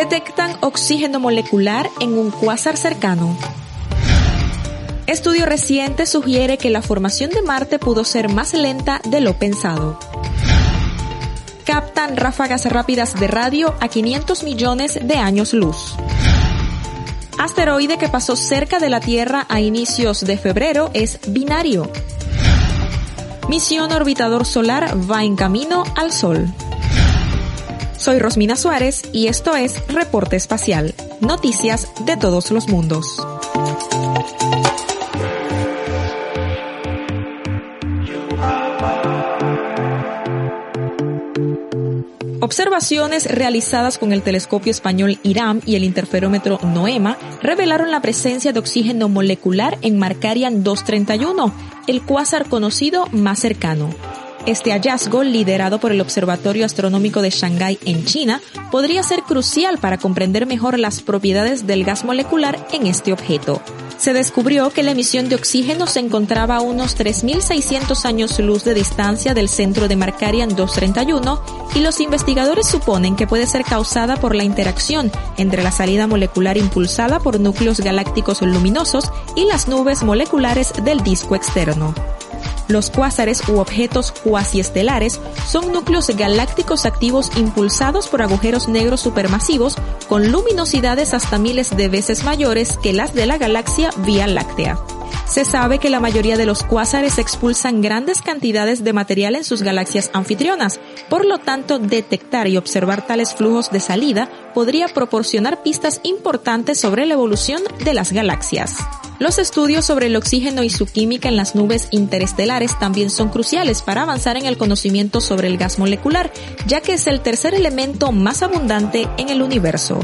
Detectan oxígeno molecular en un cuásar cercano. Estudio reciente sugiere que la formación de Marte pudo ser más lenta de lo pensado. Captan ráfagas rápidas de radio a 500 millones de años luz. Asteroide que pasó cerca de la Tierra a inicios de febrero es binario. Misión orbitador solar va en camino al Sol. Soy Rosmina Suárez y esto es Reporte Espacial, noticias de todos los mundos. Observaciones realizadas con el telescopio español IRAM y el interferómetro NOEMA revelaron la presencia de oxígeno molecular en Markarian 231, el cuásar conocido más cercano. Este hallazgo, liderado por el Observatorio Astronómico de Shanghái en China, podría ser crucial para comprender mejor las propiedades del gas molecular en este objeto. Se descubrió que la emisión de oxígeno se encontraba a unos 3.600 años luz de distancia del centro de Markarian 231 y los investigadores suponen que puede ser causada por la interacción entre la salida molecular impulsada por núcleos galácticos luminosos y las nubes moleculares del disco externo. Los cuásares u objetos cuasiestelares son núcleos galácticos activos impulsados por agujeros negros supermasivos con luminosidades hasta miles de veces mayores que las de la galaxia Vía Láctea. Se sabe que la mayoría de los cuásares expulsan grandes cantidades de material en sus galaxias anfitrionas, por lo tanto detectar y observar tales flujos de salida podría proporcionar pistas importantes sobre la evolución de las galaxias. Los estudios sobre el oxígeno y su química en las nubes interestelares también son cruciales para avanzar en el conocimiento sobre el gas molecular, ya que es el tercer elemento más abundante en el universo.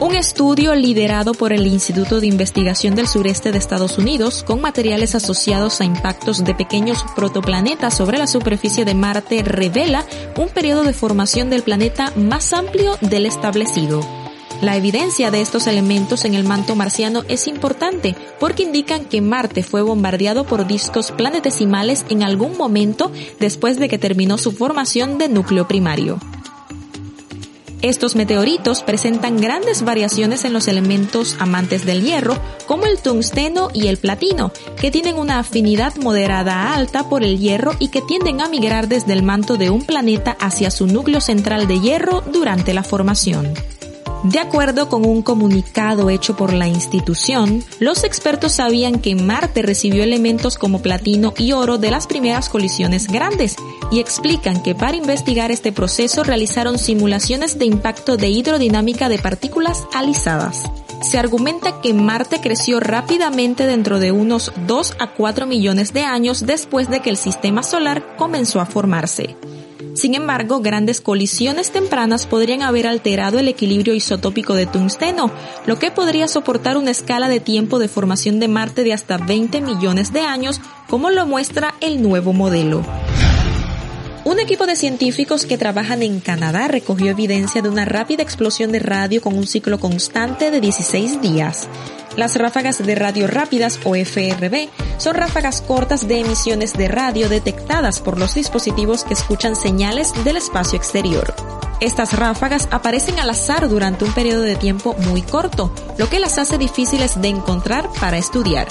Un estudio liderado por el Instituto de Investigación del Sureste de Estados Unidos, con materiales asociados a impactos de pequeños protoplanetas sobre la superficie de Marte, revela un periodo de formación del planeta más amplio del establecido. La evidencia de estos elementos en el manto marciano es importante porque indican que Marte fue bombardeado por discos planetesimales en algún momento después de que terminó su formación de núcleo primario. Estos meteoritos presentan grandes variaciones en los elementos amantes del hierro, como el tungsteno y el platino, que tienen una afinidad moderada a alta por el hierro y que tienden a migrar desde el manto de un planeta hacia su núcleo central de hierro durante la formación. De acuerdo con un comunicado hecho por la institución, los expertos sabían que Marte recibió elementos como platino y oro de las primeras colisiones grandes y explican que para investigar este proceso realizaron simulaciones de impacto de hidrodinámica de partículas alisadas. Se argumenta que Marte creció rápidamente dentro de unos 2 a 4 millones de años después de que el sistema solar comenzó a formarse. Sin embargo, grandes colisiones tempranas podrían haber alterado el equilibrio isotópico de tungsteno, lo que podría soportar una escala de tiempo de formación de Marte de hasta 20 millones de años, como lo muestra el nuevo modelo. Un equipo de científicos que trabajan en Canadá recogió evidencia de una rápida explosión de radio con un ciclo constante de 16 días. Las ráfagas de radio rápidas o FRB son ráfagas cortas de emisiones de radio detectadas por los dispositivos que escuchan señales del espacio exterior. Estas ráfagas aparecen al azar durante un periodo de tiempo muy corto, lo que las hace difíciles de encontrar para estudiar.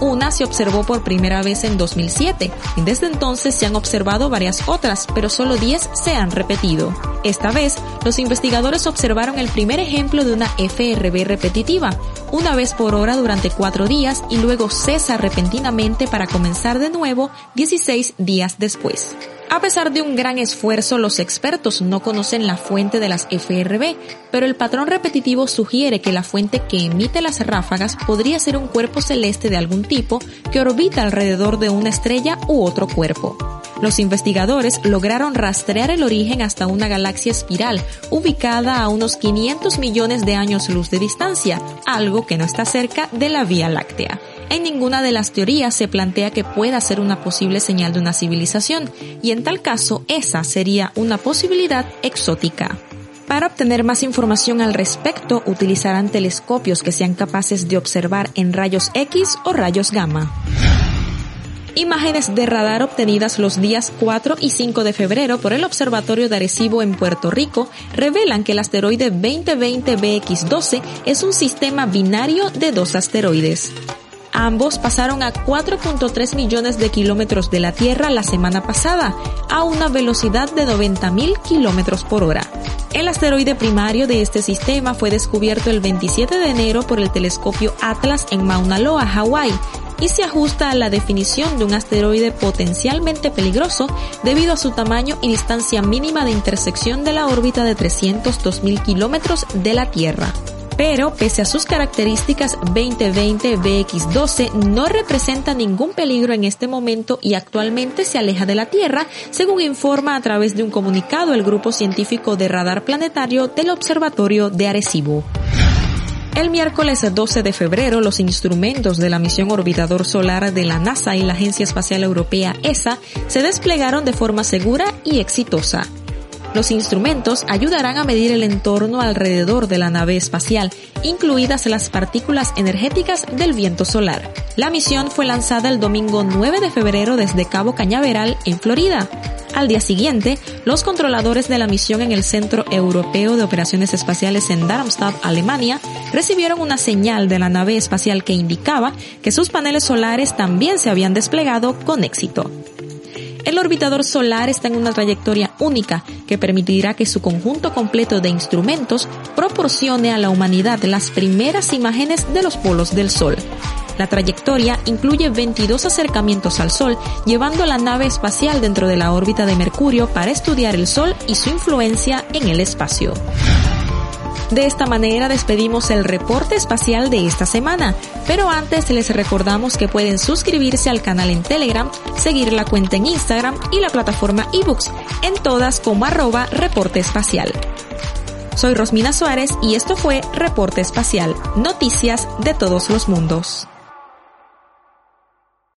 Una se observó por primera vez en 2007 y desde entonces se han observado varias otras, pero solo 10 se han repetido. Esta vez, los investigadores observaron el primer ejemplo de una FRB repetitiva, una vez por hora durante cuatro días y luego cesa repentinamente para comenzar de nuevo 16 días después. A pesar de un gran esfuerzo, los expertos no conocen la fuente de las FRB, pero el patrón repetitivo sugiere que la fuente que emite las ráfagas podría ser un cuerpo celeste de algún tipo que orbita alrededor de una estrella u otro cuerpo. Los investigadores lograron rastrear el origen hasta una galaxia espiral ubicada a unos 500 millones de años luz de distancia, algo que no está cerca de la Vía Láctea. En ninguna de las teorías se plantea que pueda ser una posible señal de una civilización, y en tal caso esa sería una posibilidad exótica. Para obtener más información al respecto, utilizarán telescopios que sean capaces de observar en rayos X o rayos gamma. Imágenes de radar obtenidas los días 4 y 5 de febrero por el Observatorio de Arecibo en Puerto Rico revelan que el asteroide 2020 BX12 es un sistema binario de dos asteroides. Ambos pasaron a 4.3 millones de kilómetros de la Tierra la semana pasada, a una velocidad de 90.000 kilómetros por hora. El asteroide primario de este sistema fue descubierto el 27 de enero por el telescopio Atlas en Mauna Loa, Hawái, y se ajusta a la definición de un asteroide potencialmente peligroso debido a su tamaño y distancia mínima de intersección de la órbita de 302.000 kilómetros de la Tierra. Pero, pese a sus características, 2020 BX12 no representa ningún peligro en este momento y actualmente se aleja de la Tierra, según informa a través de un comunicado el grupo científico de radar planetario del Observatorio de Arecibo. El miércoles 12 de febrero, los instrumentos de la misión orbitador solar de la NASA y la Agencia Espacial Europea ESA se desplegaron de forma segura y exitosa. Los instrumentos ayudarán a medir el entorno alrededor de la nave espacial, incluidas las partículas energéticas del viento solar. La misión fue lanzada el domingo 9 de febrero desde Cabo Cañaveral, en Florida. Al día siguiente, los controladores de la misión en el Centro Europeo de Operaciones Espaciales en Darmstadt, Alemania, recibieron una señal de la nave espacial que indicaba que sus paneles solares también se habían desplegado con éxito. El orbitador solar está en una trayectoria única que permitirá que su conjunto completo de instrumentos proporcione a la humanidad las primeras imágenes de los polos del Sol. La trayectoria incluye 22 acercamientos al Sol, llevando la nave espacial dentro de la órbita de Mercurio para estudiar el Sol y su influencia en el espacio. De esta manera despedimos el reporte espacial de esta semana, pero antes les recordamos que pueden suscribirse al canal en Telegram, seguir la cuenta en Instagram y la plataforma ebooks, en todas como arroba reporte espacial. Soy Rosmina Suárez y esto fue Reporte Espacial, noticias de todos los mundos.